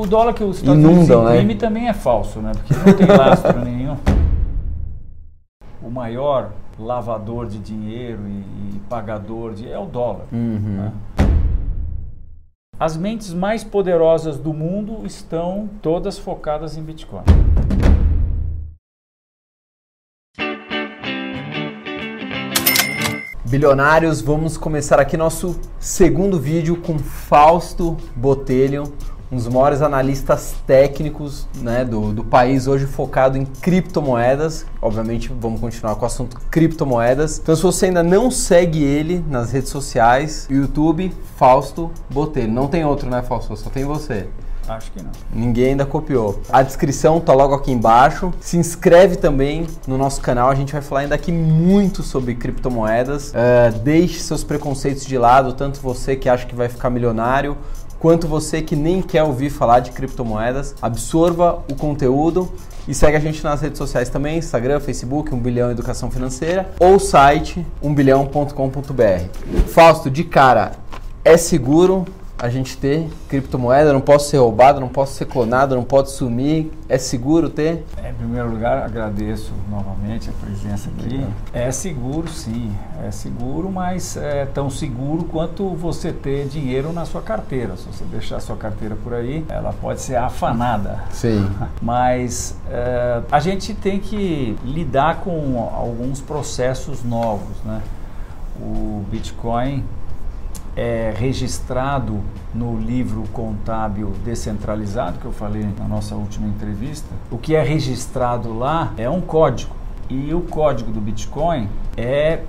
o dólar que os Estados Inundam, Unidos né? imprime também é falso, né? Porque não tem lastro nenhum. O maior lavador de dinheiro e, e pagador de é o dólar. Uhum. né? As mentes mais poderosas do mundo estão todas focadas em Bitcoin. Bilionários, vamos começar aqui nosso segundo vídeo com Fausto Botelho, um dos maiores analistas técnicos né, do, do país, hoje focado em criptomoedas. Obviamente, vamos continuar com o assunto criptomoedas. Então, se você ainda não segue ele nas redes sociais, YouTube, Fausto Botelho. Não tem outro, né, Fausto? Só tem você. Acho que não. Ninguém ainda copiou. A descrição tá logo aqui embaixo. Se inscreve também no nosso canal. A gente vai falar ainda aqui muito sobre criptomoedas. Uh, deixe seus preconceitos de lado, tanto você que acha que vai ficar milionário, quanto você que nem quer ouvir falar de criptomoedas. Absorva o conteúdo e segue a gente nas redes sociais também, Instagram, Facebook, 1 bilhão educação financeira ou site 1bilhão.com.br. Fausto, de cara, é seguro a gente ter criptomoeda, não posso ser roubado, não posso ser clonado, não pode sumir. É seguro ter? Em primeiro lugar, agradeço novamente a presença aqui. É seguro, sim, é seguro, mas é tão seguro quanto você ter dinheiro na sua carteira. Se você deixar a sua carteira por aí, ela pode ser afanada. Sim. Mas é, a gente tem que lidar com alguns processos novos, né? O Bitcoin é registrado no livro contábil descentralizado que eu falei na nossa última entrevista. O que é registrado lá é um código. E o código do Bitcoin é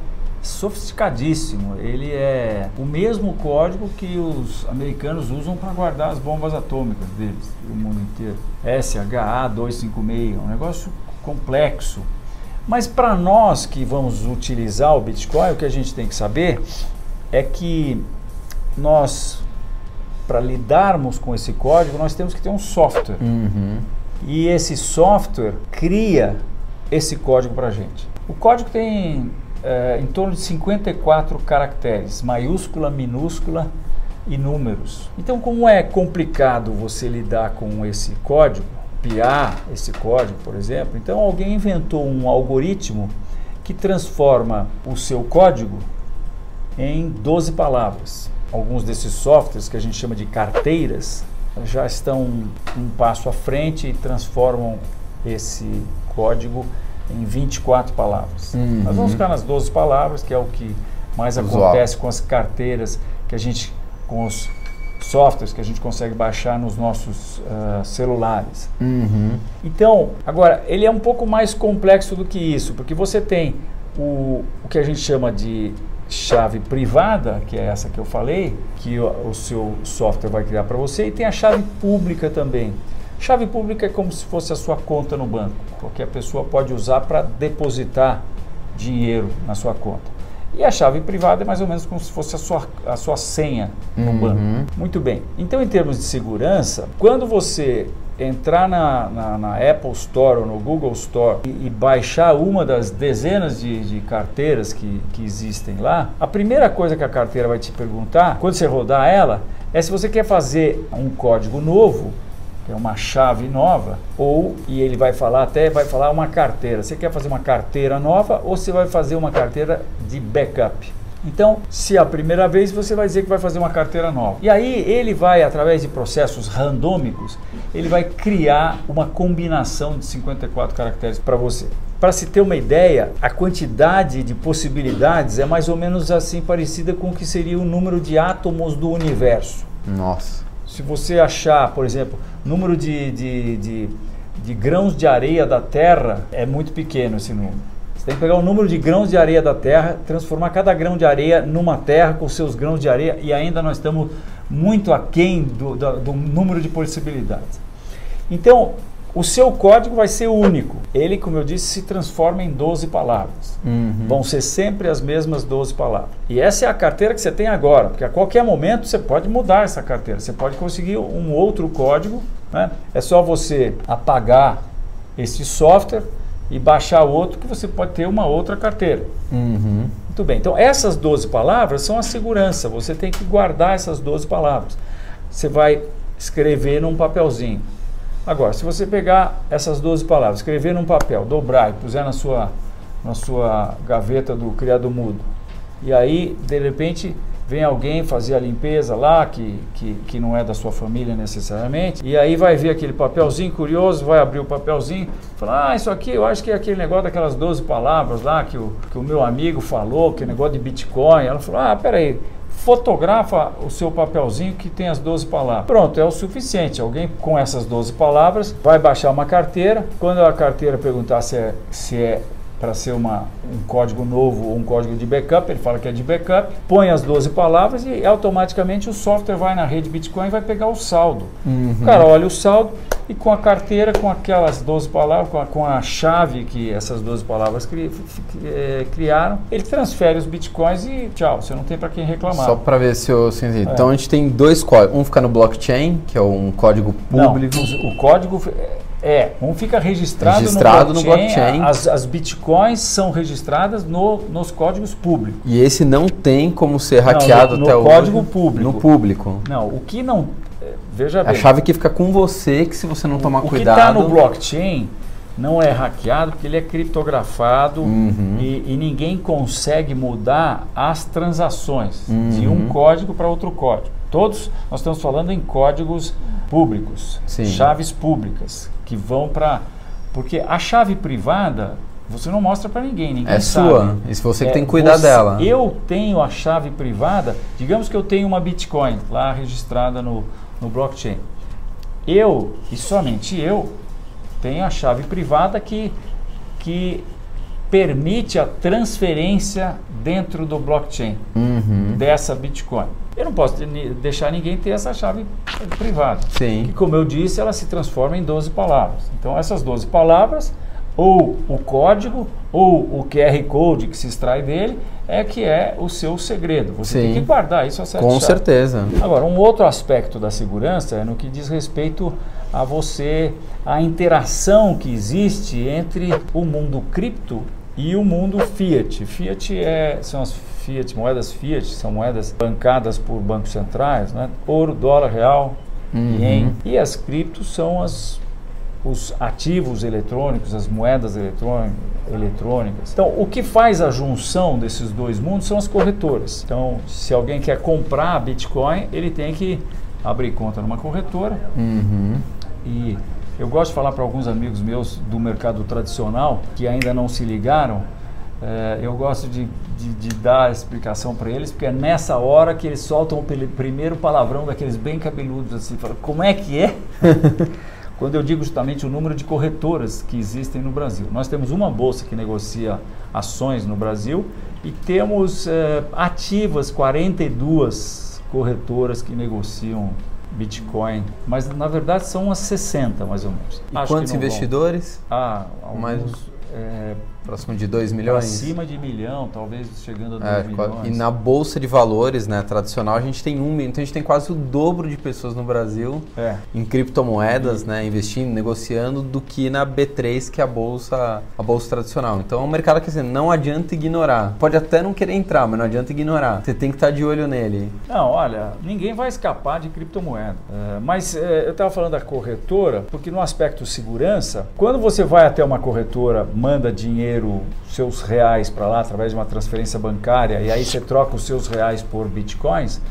sofisticadíssimo. Ele é o mesmo código que os americanos usam para guardar as bombas atômicas deles, do mundo inteiro. SHA-256, um negócio complexo. Mas para nós que vamos utilizar o Bitcoin, o que a gente tem que saber é que nós, para lidarmos com esse código, nós temos que ter um software. Uhum. E esse software cria esse código para a gente. O código tem é, em torno de 54 caracteres, maiúscula, minúscula e números. Então, como é complicado você lidar com esse código, piar esse código, por exemplo, então alguém inventou um algoritmo que transforma o seu código em 12 palavras. Alguns desses softwares que a gente chama de carteiras já estão um passo à frente e transformam esse código em 24 palavras. Uhum. Nós vamos ficar nas 12 palavras, que é o que mais Os acontece com as carteiras que a gente, com os softwares que a gente consegue baixar nos nossos uh, celulares. Uhum. Então, agora, ele é um pouco mais complexo do que isso, porque você tem o, o que a gente chama de chave privada, que é essa que eu falei, que o, o seu software vai criar para você, e tem a chave pública também. Chave pública é como se fosse a sua conta no banco. Qualquer pessoa pode usar para depositar dinheiro na sua conta. E a chave privada é mais ou menos como se fosse a sua, a sua senha no Uhum. banco. Muito bem. Então, em termos de segurança, quando você entrar na, na, na Apple Store ou no Google Store e, e baixar uma das dezenas de, de carteiras que, que existem lá, a primeira coisa que a carteira vai te perguntar, quando você rodar ela, é se você quer fazer um código novo que é uma chave nova, ou, e ele vai falar até, vai falar uma carteira. Você quer fazer uma carteira nova ou você vai fazer uma carteira de backup? Então, se é a primeira vez, você vai dizer que vai fazer uma carteira nova. E aí ele vai, através de processos randômicos, ele vai criar uma combinação de 54 caracteres para você. Para se ter uma ideia, a quantidade de possibilidades é mais ou menos assim parecida com o que seria o número de átomos do universo. Nossa. Se você achar, por exemplo, número de, de, de, de, grãos de areia da Terra, é muito pequeno esse número. Você tem que pegar o número de grãos de areia da Terra, transformar cada grão de areia numa terra com seus grãos de areia e ainda nós estamos muito aquém do, do, do número de possibilidades. Então, o seu código vai ser único. Ele, como eu disse, se transforma em 12 palavras. Uhum. Vão ser sempre as mesmas 12 palavras. E essa é a carteira que você tem agora, porque a qualquer momento você pode mudar essa carteira. Você pode conseguir um outro código. Né? É só você apagar esse software e baixar outro que você pode ter uma outra carteira. Uhum. Muito bem. Então, essas 12 palavras são a segurança. Você tem que guardar essas 12 palavras. Você vai escrever num papelzinho. Agora, se você pegar essas 12 palavras, escrever num papel, dobrar e puser na sua, na sua gaveta do criado mudo, e aí, de repente, vem alguém fazer a limpeza lá, que, que, que não é da sua família necessariamente, e aí vai ver aquele papelzinho curioso, vai abrir o papelzinho, fala, ah, isso aqui eu acho que é aquele negócio daquelas 12 palavras lá que o, que o meu amigo falou, que é negócio de Bitcoin. Ela falou, ah, peraí, fotografa o seu papelzinho que tem as 12 palavras. Pronto, é o suficiente. Alguém com essas 12 palavras vai baixar uma carteira. Quando a carteira perguntar se é, se é para ser uma, um código novo ou um código de backup, ele fala que é de backup, põe as 12 palavras e automaticamente o software vai na rede Bitcoin e vai pegar o saldo. Uhum. O cara olha o saldo e com a carteira, com aquelas 12 palavras, com a, com a chave que essas 12 palavras cri, é, criaram, ele transfere os Bitcoins e tchau, você não tem para quem reclamar. Só para ver se eu entendi. É. Então a gente tem dois códigos, um fica no blockchain, que é um código público. Não, o código é, um fica registrado, registrado no blockchain. No blockchain. As, as bitcoins são registradas no, nos códigos públicos. E esse não tem como ser hackeado não, no, até no código público. No público. Não, o que não. É, veja bem. A chave que fica com você, que se você não tomar o cuidado. O que está no blockchain não é hackeado porque ele é criptografado uhum. e, e, ninguém consegue mudar as transações uhum. de um uhum. código para outro código. Todos nós estamos falando em códigos públicos, Sim. chaves públicas que vão para. Porque a chave privada você não mostra para ninguém, ninguém é sabe. sua. E se você é, que tem que cuidar você, dela. Eu tenho a chave privada, digamos que eu tenho uma Bitcoin lá registrada no, no blockchain. Eu, e somente eu, tenho a chave privada que, que permite a transferência dentro do blockchain uhum. dessa Bitcoin. Eu não posso deixar ninguém ter essa chave privada. Sim. Que, como eu disse, ela se transforma em 12 palavras. Então, essas 12 palavras, ou o código, ou o QR Code que se extrai dele, é que é o seu segredo. Você Sim. tem que guardar isso a certa Com chave. certeza. Agora, um outro aspecto da segurança é no que diz respeito a você, a interação que existe entre o mundo cripto e o mundo fiat. Fiat é, são as fiat, moedas fiat, são moedas bancadas por bancos centrais, né? ouro, dólar, real, uhum. ien. E as criptos são as, os ativos eletrônicos, as moedas eletrônicas. Então, o que faz a junção desses dois mundos são as corretoras. Então, se alguém quer comprar Bitcoin, ele tem que abrir conta numa corretora uhum. e eu gosto de falar para alguns amigos meus do mercado tradicional que ainda não se ligaram. É, eu gosto de, de, de dar a explicação para eles, porque é nessa hora que eles soltam o primeiro palavrão daqueles bem cabeludos, assim, falam, como é que é? Quando eu digo justamente o número de corretoras que existem no Brasil. Nós temos uma bolsa que negocia ações no Brasil e temos é, ativas 42 corretoras que negociam Bitcoin, mas na verdade são umas 60 mais ou menos. E Acho quantos investidores? Vão. Ah, alguns, mais é, próximo de 2 milhões? Acima de milhão, talvez chegando a 2 é, milhões. E na bolsa de valores, né, tradicional, a gente tem um milhão. Então a gente tem quase o dobro de pessoas no Brasil é. em criptomoedas, e... né, investindo, negociando, do que na B3, que é a bolsa, a bolsa tradicional. Então é um mercado que assim, não adianta ignorar. Pode até não querer entrar, mas não adianta ignorar. Você tem que estar de olho nele. Não, olha, ninguém vai escapar de criptomoeda. É, mas é, eu estava falando da corretora, porque no aspecto segurança, quando você vai até uma corretora, manda dinheiro dinheiro, seus reais para lá através de uma transferência bancária e aí você troca os seus reais por bitcoins,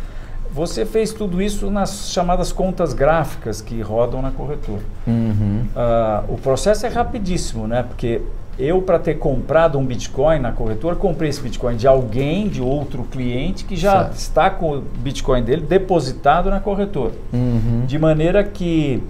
você fez tudo isso nas chamadas contas gráficas que rodam na corretora. Uhum. Uh, o processo é rapidíssimo, né? Porque eu, para ter comprado um Bitcoin na corretora, comprei esse Bitcoin de alguém, de outro cliente, que já certo. está com o Bitcoin dele depositado na corretora. Uhum. De maneira que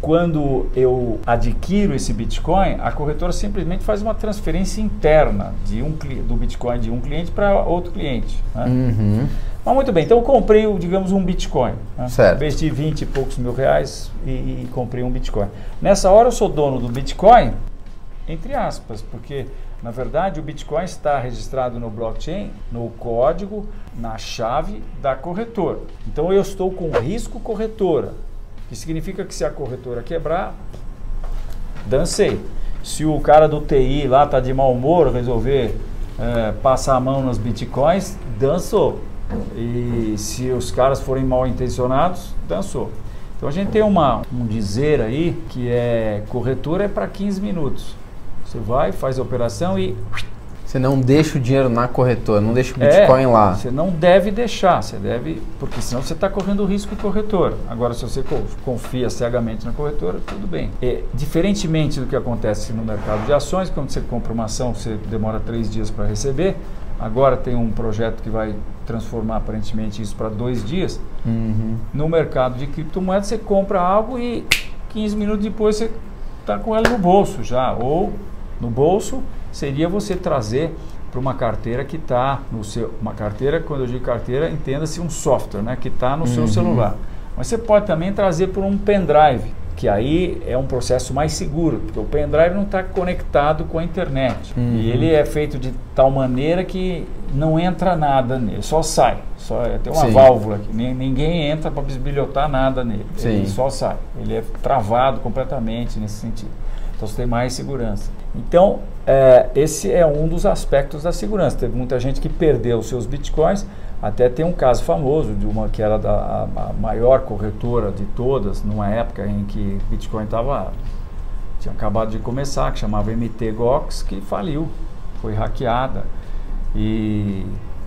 quando eu adquiro esse Bitcoin, a corretora simplesmente faz uma transferência interna de um, do Bitcoin de um cliente para outro cliente. Né? Uhum. Mas muito bem, então eu comprei, digamos, um Bitcoin. Né? Certo. Investi 20 e poucos mil reais e, e comprei um Bitcoin. Nessa hora eu sou dono do Bitcoin, entre aspas, porque na verdade o Bitcoin está registrado no blockchain, no código, na chave da corretora. Então eu estou com risco corretora que significa que se a corretora quebrar, dancei. Se o cara do TI lá tá de mau humor, resolver é, passar a mão nos bitcoins, dançou. E se os caras forem mal intencionados, dançou. Então a gente tem uma, um dizer aí que é corretora é para 15 minutos. Você vai, faz a operação e você não deixa o dinheiro na corretora, não deixa o Bitcoin é, lá. Você não deve deixar, você deve, porque senão você está correndo o risco de corretora. Agora, se você confia cegamente na corretora, tudo bem. É, diferentemente do que acontece no mercado de ações, quando você compra uma ação, você demora três dias para receber. Agora tem um projeto que vai transformar aparentemente isso para dois dias. Uhum. No mercado de criptomoedas, você compra algo e 15 minutos depois você está com ela no bolso já, ou no bolso seria você trazer para uma carteira que está no seu. Uma carteira, quando eu digo carteira, entenda-se um software né, que está no uhum. seu celular. Mas você pode também trazer por um pendrive, que aí é um processo mais seguro, porque o pendrive não está conectado com a internet. Uhum. E ele é feito de tal maneira que não entra nada nele, só sai. Só é, tem uma Sim. válvula aqui, ninguém entra para bisbilhotar nada nele. Sim. Ele só sai. Ele é travado completamente nesse sentido. Então você tem mais segurança. Então, é, esse é um dos aspectos da segurança. Teve muita gente que perdeu seus bitcoins. Até tem um caso famoso de uma que era da, a, a maior corretora de todas, numa época em que Bitcoin estava tinha acabado de começar, que chamava MTGOX, que faliu, foi hackeada. E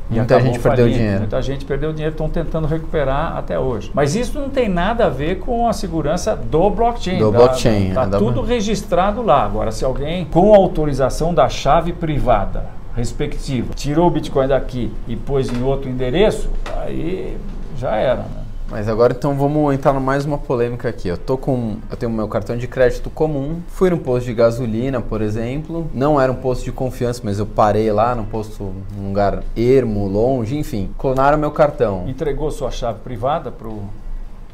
Muita gente perdeu dinheiro. Muita gente perdeu dinheiro, estão tentando recuperar até hoje. Mas isso não tem nada a ver com a segurança do blockchain. Do da, blockchain. Está tudo registrado lá. Agora, se alguém, com autorização da chave privada respectiva, tirou o Bitcoin daqui e pôs em outro endereço, aí já era. Né? Mas agora então vamos entrar mais uma polêmica aqui. Eu tô com, eu tenho meu cartão de crédito comum. Fui num posto de gasolina, por exemplo. Não era um posto de confiança, mas eu parei lá num posto, num lugar ermo, longe, enfim. Clonaram meu cartão. Entregou sua chave privada pro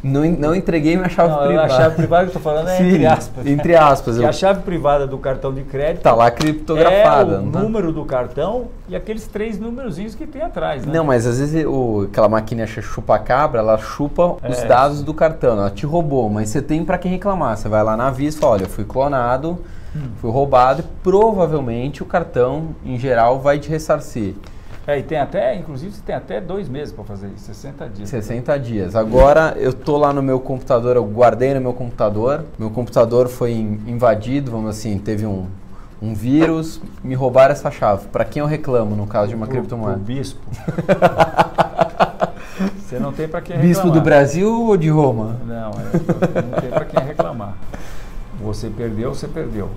não, não entreguei minha chave não, privada. A chave privada que eu estou falando é Sim, entre aspas. Entre aspas. Eu... a chave privada do cartão de crédito está lá criptografada. É o tá? número do cartão e aqueles três númerozinhos que tem atrás. Né? Não, mas às vezes o, aquela maquininha chupa-cabra, ela chupa é. os dados do cartão. Ela te roubou, mas você tem para quem reclamar. Você vai lá na Visa e fala, olha, eu fui clonado, hum. fui roubado e provavelmente o cartão, em geral, vai te ressarcir. É, e tem até, inclusive, você tem até dois meses para fazer isso, 60 dias. 60 dias. Agora eu tô lá no meu computador, eu guardei no meu computador. Meu computador foi invadido, vamos assim, teve um, um vírus, me roubaram essa chave. Para quem eu reclamo no caso de uma pro, criptomoeda? Pro bispo. você não tem para quem reclamar. Bispo do Brasil ou de Roma? Não, é, não tem para quem reclamar. Você perdeu, você perdeu.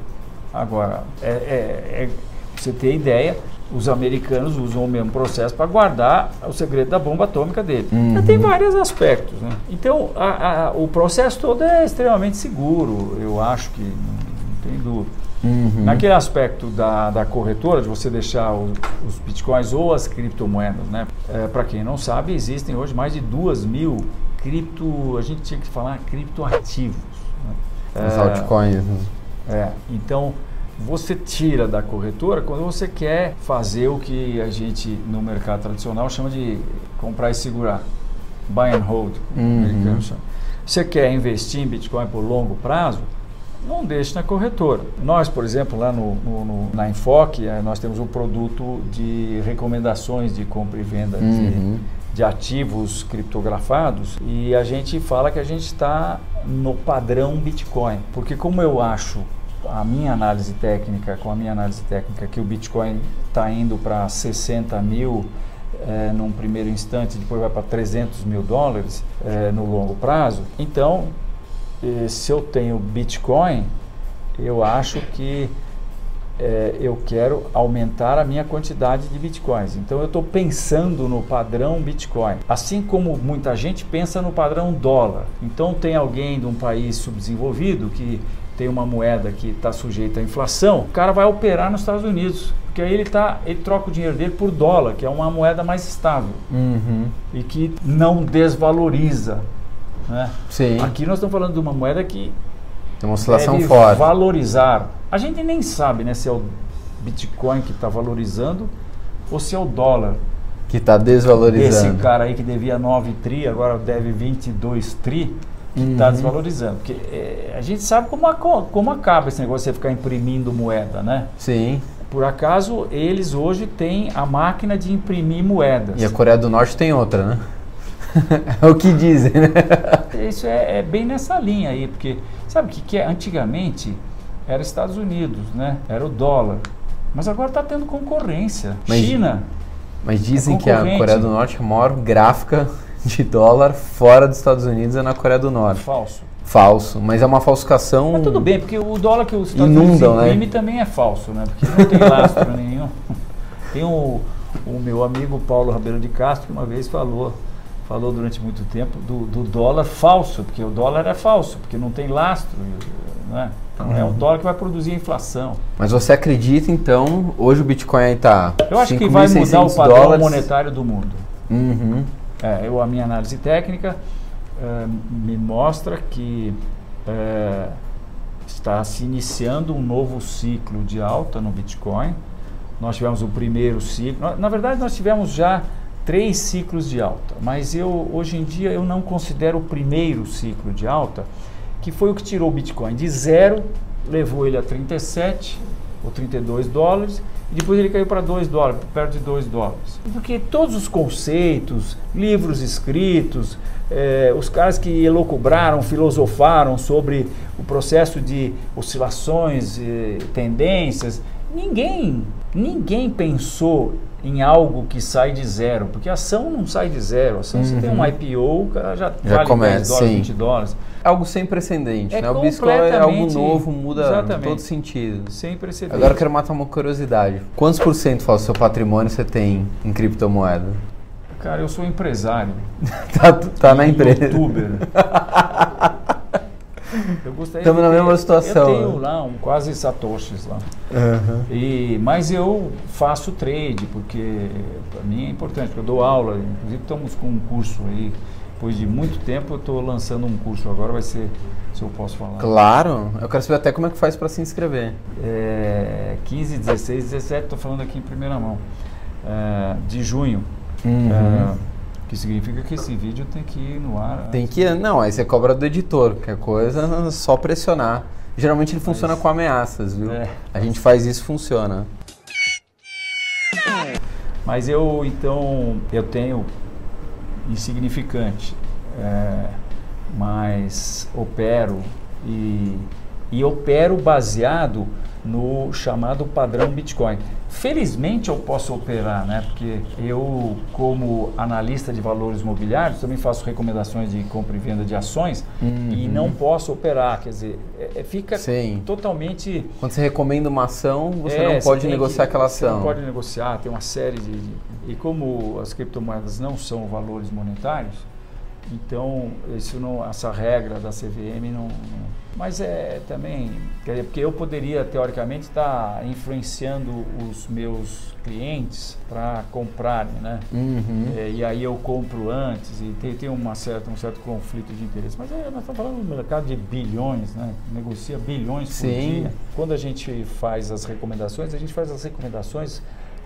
Agora, é, é, é você ter ideia, os americanos usam o mesmo processo para guardar o segredo da bomba atômica dele. Uhum. Tem vários aspectos. Né? Então, a, a, o processo todo é extremamente seguro, eu acho que não, tem dúvida. Uhum. Naquele aspecto da, da corretora, de você deixar os, os bitcoins ou as criptomoedas, né? É, para quem não sabe, existem hoje mais de duas mil cripto, a gente tinha que falar criptoativos. Né? Os é, altcoins. Né? É, então você tira da corretora quando você quer fazer o que a gente no mercado tradicional chama de comprar e segurar. Buy and hold. Uhum. Você quer investir em Bitcoin por longo prazo? Não deixe na corretora. Nós, por exemplo, lá no, no, no na Enfoque, eh, nós temos um produto de recomendações de compra e venda uhum. de, de ativos criptografados e a gente fala que a gente está no padrão Bitcoin. Porque como eu acho a minha análise técnica, com a minha análise técnica, que o Bitcoin está indo para 60 mil é, num primeiro instante, depois vai para 300 mil dólares é, no longo prazo. Então, eh, se eu tenho Bitcoin, eu acho que é, eu quero aumentar a minha quantidade de bitcoins. Então eu estou pensando no padrão Bitcoin, assim como muita gente pensa no padrão dólar. Então tem alguém de um país subdesenvolvido que tem uma moeda que está sujeita à inflação, o cara vai operar nos Estados Unidos. Porque aí ele, tá, ele troca o dinheiro dele por dólar, que é uma moeda mais estável uhum. e que não desvaloriza. Né? Sim. Aqui nós estamos falando de uma moeda que tem uma oscilação forte. valorizar. A gente nem sabe né, se é o Bitcoin que está valorizando ou se é o dólar. Que está desvalorizando. Esse cara aí que devia 9 tri, agora deve 22 tri está uhum. desvalorizando. Porque é, a gente sabe como, a, como acaba esse negócio de você ficar imprimindo moeda, né? Sim. Por acaso, eles hoje têm a máquina de imprimir moedas. E a Coreia do Norte tem outra, né? é o que dizem, né? Isso é, é, bem nessa linha aí, porque sabe o que, que é? Antigamente era Estados Unidos, né? Era o dólar. Mas agora está tendo concorrência. Mas, China. Mas dizem é que a Coreia do Norte é a maior gráfica de dólar fora dos Estados Unidos é na Coreia do Norte. Falso. Falso, mas é uma falsificação. Mas tudo bem, porque o dólar que os Estados Inundam, Unidos imprime né? também é falso, né? Porque não tem lastro nenhum. Tem o, o meu amigo Paulo Rabelo de Castro que uma vez falou, falou durante muito tempo do, do dólar falso, porque o dólar é falso, porque não tem lastro, não é? Então uhum. é o uhum. dólar que vai produzir a inflação. Mas você acredita então, hoje o Bitcoin está Eu acho que vai mudar o padrão dólares. monetário do mundo. Uhum. É, eu, a minha análise técnica uh, me mostra que uh, está se iniciando um novo ciclo de alta no Bitcoin. Nós tivemos o primeiro ciclo. Na verdade, nós tivemos já três ciclos de alta, mas eu hoje em dia eu não considero o primeiro ciclo de alta, que foi o que tirou o Bitcoin de zero, levou ele a 37 ou 32 dólares e depois ele caiu para 2 dólares, perto de 2 dólares. Porque todos os conceitos, livros escritos, eh, os caras que elocubraram, filosofaram sobre o processo de oscilações, eh, tendências, ninguém, ninguém pensou em algo que sai de zero, porque a ação não sai de zero. A ação, uhum. você tem um uhum. IPO, já, já vale começa, 10 dólares, sim. 20 dólares. Algo sem precedente, é né? O Bitcoin é algo novo, muda exatamente. em todo sentido. Sem precedente. Agora eu quero matar uma curiosidade. Quantos por cento do seu patrimônio você tem em criptomoeda? Cara, eu sou empresário. tá tá na empresa. youtuber. Estamos na mesma situação. Eu tenho lá um quase satoshis lá. Uhum. E, mas eu faço trade, porque para mim é importante, porque eu dou aula. Inclusive estamos com um curso aí. Depois de muito tempo eu estou lançando um curso. Agora vai ser, se eu posso falar. Claro, eu quero saber até como é que faz para se inscrever. É, 15, 16, 17, estou falando aqui em primeira mão. É, de junho. Uhum. É, que significa que esse vídeo tem que ir no ar. Tem que ir, não, aí você cobra do editor, que é coisa só pressionar. Geralmente ele funciona Mas, com ameaças, viu? É. A gente faz isso funciona. Mas eu, então, eu tenho insignificante, é, mas opero e, e opero baseado no chamado padrão Bitcoin. Felizmente eu posso operar, né? Porque eu, como analista de valores imobiliários, também faço recomendações de compra e venda de ações uhum. e não posso operar. Quer dizer, é, é, fica Sim. totalmente. Quando você recomenda uma ação, você é, não pode você negociar que, aquela ação. Você não pode negociar, tem uma série de. E como as criptomoedas não são valores monetários, então isso não, essa regra da CVM não, não mas é também, quer dizer, porque eu poderia, teoricamente, estar tá influenciando os meus clientes para comprarem, né? Uhum. É, e aí eu compro antes e tem, tem uma certa, um certo conflito de interesse. Mas é, nós estamos falando do mercado de bilhões, né? Negocia bilhões Sim. por dia. Quando a gente faz as recomendações, a gente faz as recomendações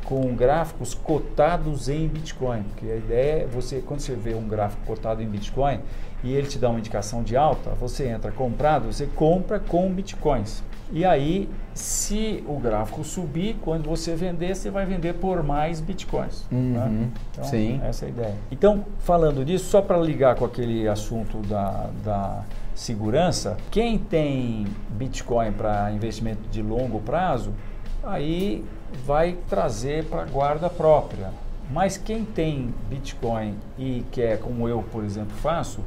com gráficos cotados em Bitcoin. Porque a ideia é você, quando você vê um gráfico cotado em Bitcoin, e ele te dá uma indicação de alta, você entra comprado, você compra com bitcoins. E aí, se o gráfico subir, quando você vender, você vai vender por mais bitcoins. Uhum, né? Então, sim. essa é a ideia. Então, falando disso, só para ligar com aquele assunto da, da segurança, quem tem bitcoin para investimento de longo prazo, aí vai trazer para guarda própria. Mas quem tem bitcoin e quer, como eu, por exemplo, faço,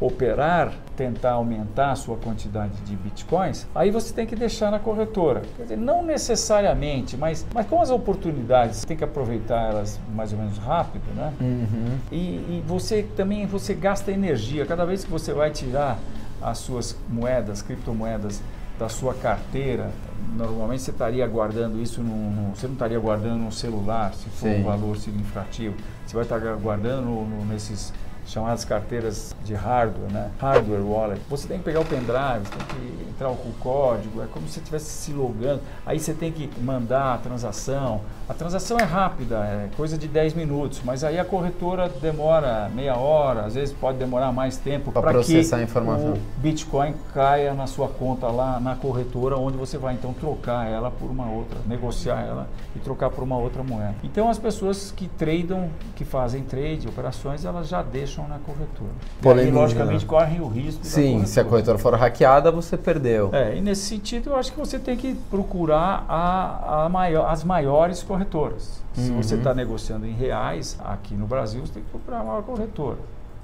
operar, tentar aumentar a sua quantidade de bitcoins, aí você tem que deixar na corretora. Quer dizer, não necessariamente, mas, mas com as oportunidades, você tem que aproveitar elas mais ou menos rápido, né? Uhum. E, e você também você gasta energia. Cada vez que você vai tirar as suas moedas, criptomoedas da sua carteira, normalmente você estaria guardando isso no, no, você não estaria guardando no celular se for Sim. um valor significativo você vai estar guardando no, nesses chamadas carteiras de hardware, né? Hardware wallet. Você tem que pegar o pendrive, você tem que entrar com o código, é como se você estivesse se logando. Aí você tem que mandar a transação. A transação é rápida, é coisa de 10 minutos, mas aí a corretora demora meia hora, às vezes pode demorar mais tempo para processar que a informação. o Bitcoin caia na sua conta lá na corretora, onde você vai então trocar ela por uma outra, negociar ela e trocar por uma outra moeda. Então as pessoas que tradam, que fazem trade, operações, elas já deixam deixam na corretora. Polêmica, e, logicamente, né? correm o risco Sim, se a corretora for hackeada, você perdeu. É, e nesse sentido, eu acho que você tem que procurar a, a maior, as maiores corretoras. Se Uhum. você está negociando em reais, aqui no Brasil, você tem que procurar a maior corretora.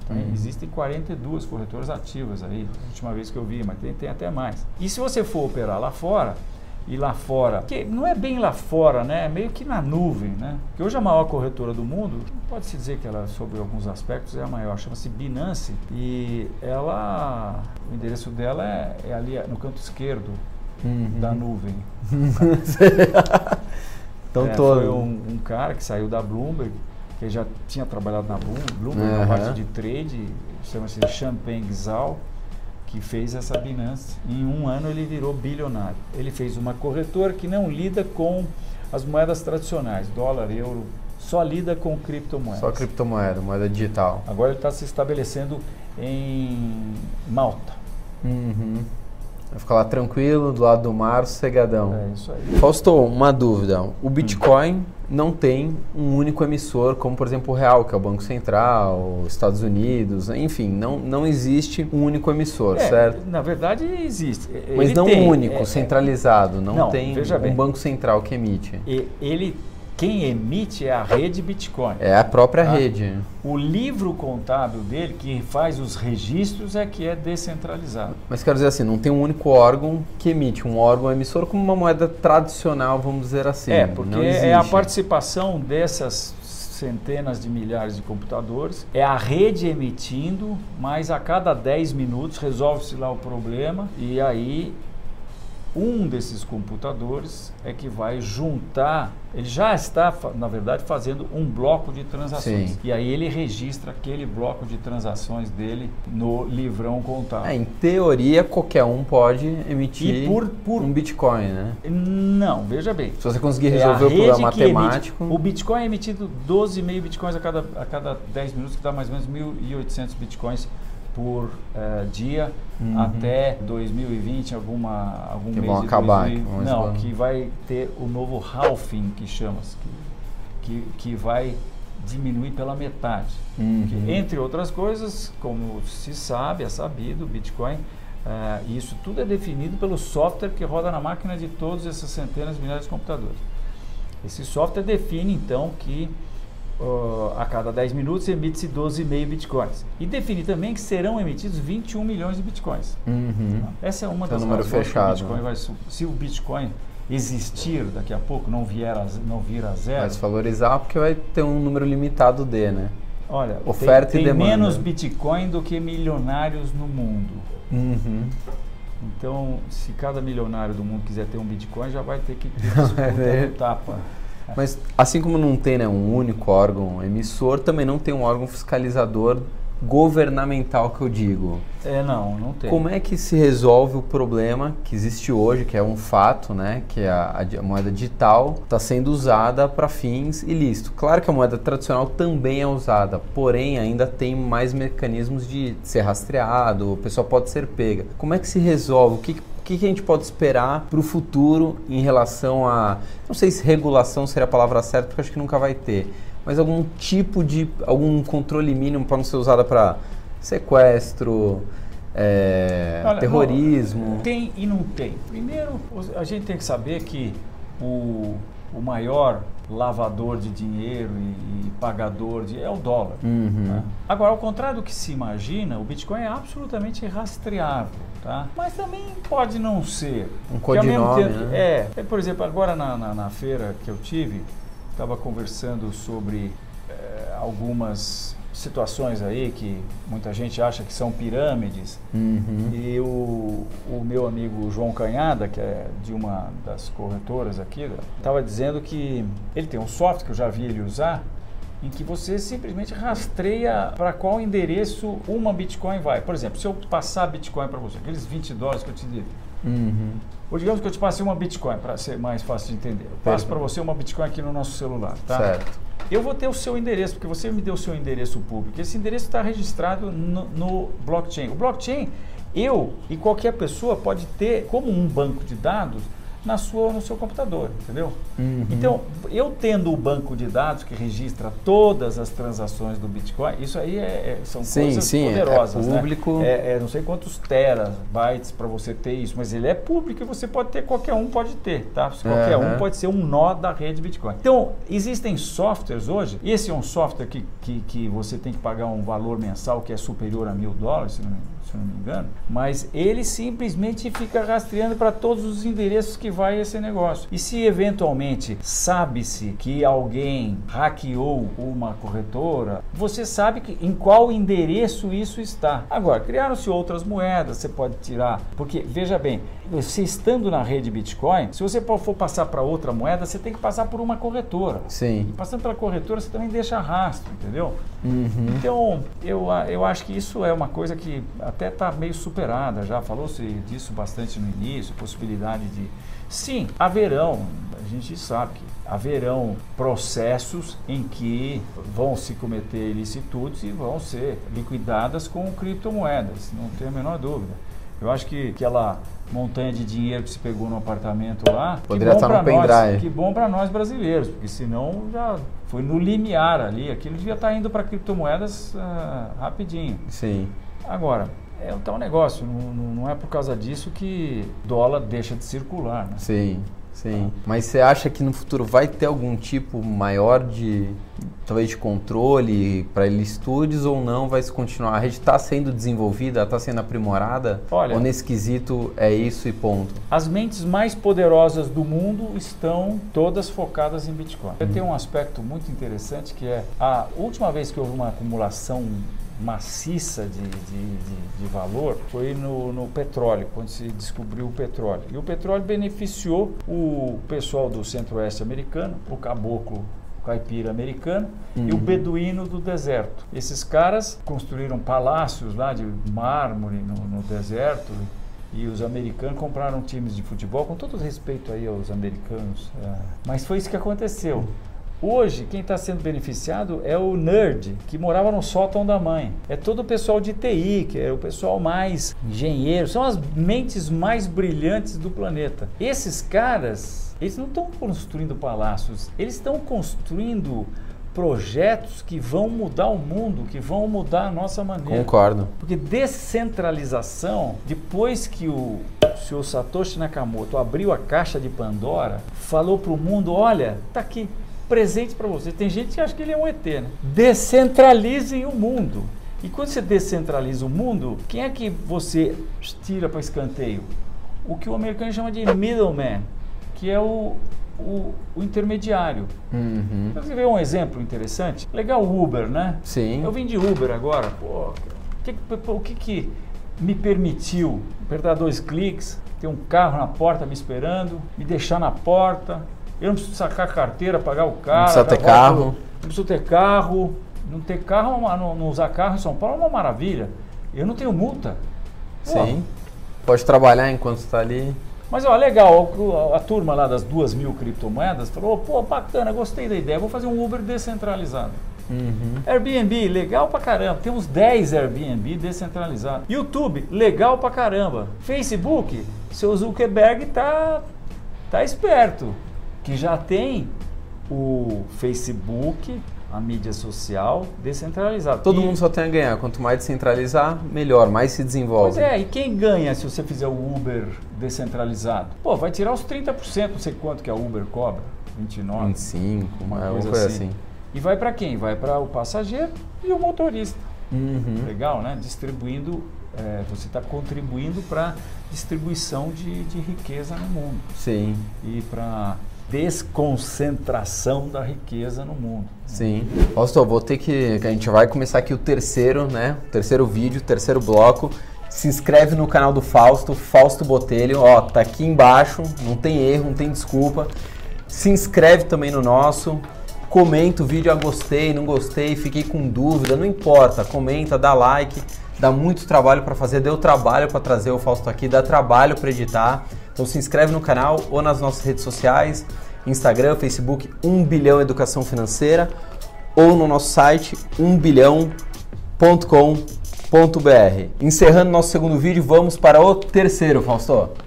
Tá? Uhum. Existem 42 corretoras ativas aí, a última vez que eu vi, mas tem, tem até mais. E se você for operar lá fora, e lá fora, que não é bem lá fora, né? É meio que na nuvem, né? Porque hoje a maior corretora do mundo, pode-se dizer que ela, sobre alguns aspectos, é a maior, chama-se Binance. E ela, o endereço dela é, é ali no canto esquerdo Uhum. da nuvem. Então É, todo. Foi um, um cara que saiu da Bloomberg, que já tinha trabalhado na Bloomberg, Bloomberg na parte de trade, chama-se Champagne Gzal, que fez essa Binance. Em um ano ele virou bilionário. Ele fez uma corretora que não lida com as moedas tradicionais, dólar, euro, só lida com criptomoedas. Só criptomoeda, moeda digital. Agora ele está se estabelecendo em Malta. Uhum. Vai ficar lá tranquilo, do lado do mar, sossegadão. É isso aí. Fausto, uma dúvida. O Bitcoin não tem um único emissor, como por exemplo o Real, que é o Banco Central, os Estados Unidos, enfim, não, não existe um único emissor, É, certo? Na verdade existe. Mas Ele não tem, um único, é, é, centralizado, não, Não, tem um bem. banco central que emite. Ele, quem emite é a rede Bitcoin. É a própria Tá. rede. O livro contábil dele, que faz os registros, é que é descentralizado. Mas quero dizer assim, não tem um único órgão que emite, um órgão emissor como uma moeda tradicional, vamos dizer assim. é, porque é a participação dessas centenas de milhares de computadores, é a rede emitindo, mas a cada 10 minutos resolve-se lá o problema e aí um desses computadores é que vai juntar, ele já está, na verdade, fazendo um bloco de transações. Sim. E aí ele registra aquele bloco de transações dele no livrão contábil. É, em teoria, qualquer um pode emitir por- por- um Bitcoin, né? Não, veja bem. Se você conseguir É resolver o rede problema que emite- matemático. o Bitcoin é emitido 12,5 Bitcoins a cada, a cada 10 minutos, que dá mais ou menos 1.800 Bitcoins por eh, dia Uhum. até 2020, alguma, algum Que mês vão acabar, 2000 que vão Não, que vai ter o novo halving, que chama-se, que, que, que vai diminuir pela metade. Uhum. Que, entre outras coisas, como se sabe, é sabido, o Bitcoin, ah, isso tudo é definido pelo software que roda na máquina de todas essas centenas de milhares de computadores. Esse software define então que ah, a cada 10 minutos emite-se 12,5 bitcoins. E define também que serão emitidos 21 milhões de bitcoins. Uhum. Essa é uma Esse é o das número fechado, que o Bitcoin né? vai Se o Bitcoin existir daqui a pouco, não, vier a, não vir a zero, Vai se valorizar porque vai ter um número limitado de, né? olha, tem- Oferta e tem, demanda. menos Bitcoin do que milionários no mundo. Uhum. Então, se cada milionário do mundo quiser ter um Bitcoin, já vai ter que ter disputa no tapa. Mas assim como não tem né, um único órgão emissor, também não tem um órgão fiscalizador governamental que eu digo. É, não, não tem. Como é que se resolve o problema que existe hoje, que é um fato, né? Que é a, a moeda digital está sendo usada para fins ilícitos. Claro que a moeda tradicional também é usada, porém ainda tem mais mecanismos de ser rastreado, o pessoal pode ser pega. Como é que se resolve? O que, o que que a gente pode esperar para o futuro em relação a. Não sei se regulação seria a palavra certa, porque acho que nunca vai ter. Mas algum tipo de. algum controle mínimo para não ser usada para sequestro, é, Olha, terrorismo. não, tem e não tem. Primeiro, a gente tem que saber que o, o maior lavador de dinheiro e, e pagador de é o dólar. Uhum. tá? Agora, ao contrário do que se imagina, o Bitcoin é absolutamente rastreável. Tá? Mas também pode não ser. Um codinome, tempo- né? É, é, por exemplo, agora na, na, na feira que eu tive, estava conversando sobre eh, algumas situações aí que muita gente acha que são pirâmides. Uhum. E o, o meu amigo João Canhada, que é de uma das corretoras aqui, estava dizendo que ele tem um software que eu já vi ele usar, em que você simplesmente rastreia para qual endereço uma Bitcoin vai. Por exemplo, se eu passar Bitcoin para você, aqueles 20 dólares que eu te dei, Uhum. ou digamos que eu te passei uma Bitcoin, para ser mais fácil de entender. Eu passo para você uma Bitcoin aqui no nosso celular, tá? Certo. Eu vou ter o seu endereço, porque você me deu o seu endereço público. Esse endereço está registrado no, no blockchain. O blockchain, eu e qualquer pessoa pode ter, como um banco de dados, na sua, no seu computador, entendeu? Uhum. Então, eu tendo o banco de dados que registra todas as transações do Bitcoin, isso aí é, é são sim, coisas sim, é poderosas, é público. Né? É, é, não sei quantos terabytes para você ter isso, mas ele é público e você pode ter, qualquer um pode ter, tá? Qualquer uhum. um pode ser um nó da rede Bitcoin. Então, existem softwares hoje, esse é um software que, que, que você tem que pagar um valor mensal que é superior a mil dólares, se não me se eu não me engano, mas ele simplesmente fica rastreando para todos os endereços que vai esse negócio. E se eventualmente sabe-se que alguém hackeou uma corretora, você sabe que, em qual endereço isso está. Agora, criaram-se outras moedas, você pode tirar, porque veja bem, você estando na rede Bitcoin, se você for passar para outra moeda, você tem que passar por uma corretora. Sim. E passando pela corretora, você também deixa rastro, entendeu? Uhum. Então, eu, eu acho que isso é uma coisa que até está meio superada já. Falou-se disso bastante no início, possibilidade de. Sim, haverão, a gente sabe que haverão processos em que vão se cometer ilicitudes e vão ser liquidadas com criptomoedas, não tenho a menor dúvida. Eu acho que aquela montanha de dinheiro que se pegou no apartamento lá, Poderia que bom estar no nós, que bom para nós brasileiros, porque senão já foi no limiar ali, aquilo devia estar indo para criptomoedas uh, rapidinho. Sim. Agora, é um tal negócio, não, não é por causa disso que dólar deixa de circular. Né? Sim. Sim. Mas você acha que no futuro vai ter algum tipo maior de talvez de controle para ele estudos ou não vai se continuar? A rede está sendo desenvolvida, está sendo aprimorada? Olha, ou nesse quesito é isso e ponto? As mentes mais poderosas do mundo estão todas focadas em Bitcoin. Hum. Tem um aspecto muito interessante que é a última vez que houve uma acumulação maciça de, de, de, de valor foi no, no, petróleo, quando se descobriu o petróleo. E o petróleo beneficiou o pessoal do centro-oeste americano, o caboclo caipira americano uhum. e o uhum. beduíno do deserto. Esses caras construíram palácios lá de mármore no, no deserto e os americanos compraram times de futebol, com todo respeito aí aos americanos, é. mas foi isso que aconteceu. Hoje, quem está sendo beneficiado é o nerd que morava no sótão da mãe. É todo o pessoal de TI, que é o pessoal mais engenheiro, são as mentes mais brilhantes do planeta. Esses caras, eles não estão construindo palácios, eles estão construindo projetos que vão mudar o mundo, que vão mudar a nossa maneira. Concordo. Porque descentralização, depois que o senhor Satoshi Nakamoto abriu a caixa de Pandora, falou para o mundo: olha, tá aqui presente para você. Tem gente que acha que ele é um ET, né? Descentralizem o mundo. E quando você descentraliza o mundo, quem é que você tira para escanteio? O que o americano chama de middleman, que é o, o, o intermediário. Uhum. Você vê um exemplo interessante? Legal o Uber, né? Sim. Eu vim de Uber agora. Pô, que, o que, que me permitiu apertar dois cliques, ter um carro na porta me esperando, me deixar na porta, eu não preciso sacar carteira, pagar o carro. Não precisa ter carro. Não preciso ter carro. Não ter carro, não, não usar carro em São Paulo é uma maravilha. Eu não tenho multa. Sim. Pode trabalhar enquanto está ali. Mas ó, legal, a, a, turma lá das duas mil criptomoedas falou, pô, bacana, gostei da ideia, vou fazer um Uber descentralizado. Uhum. Airbnb, legal pra caramba. Temos 10 Airbnb descentralizados. YouTube, legal pra caramba. Facebook, seu Zuckerberg tá, tá esperto que já tem o Facebook, a mídia social descentralizada. Todo e... mundo só tem a ganhar. Quanto mais descentralizar, melhor, mais se desenvolve. Pois é, e quem ganha se você fizer o Uber descentralizado? Pô, vai tirar os 30%, não sei quanto que a Uber cobra. 29, 25, uma é, coisa, assim. assim. E vai para quem? Vai para o passageiro e o motorista. Uhum. Legal, né? Distribuindo, é, você está contribuindo para distribuição de, de riqueza no mundo. Sim. E para desconcentração da riqueza no mundo. Sim. Pastor, vou ter que. A gente vai começar aqui o terceiro, né? O terceiro vídeo, o terceiro bloco. Se inscreve no canal do Fausto, Fausto Botelho. Ó, tá aqui embaixo, não tem erro, não tem desculpa. Se inscreve também no nosso. Comenta o vídeo, ah, gostei, não gostei, fiquei com dúvida, não importa. Comenta, dá like. Dá muito trabalho para fazer, deu trabalho para trazer o Fausto aqui, dá trabalho para editar. Então se inscreve no canal ou nas nossas redes sociais, Instagram, Facebook, 1 bilhão educação financeira ou no nosso site 1bilhão.com.br. Encerrando nosso segundo vídeo, vamos para o terceiro, Fausto.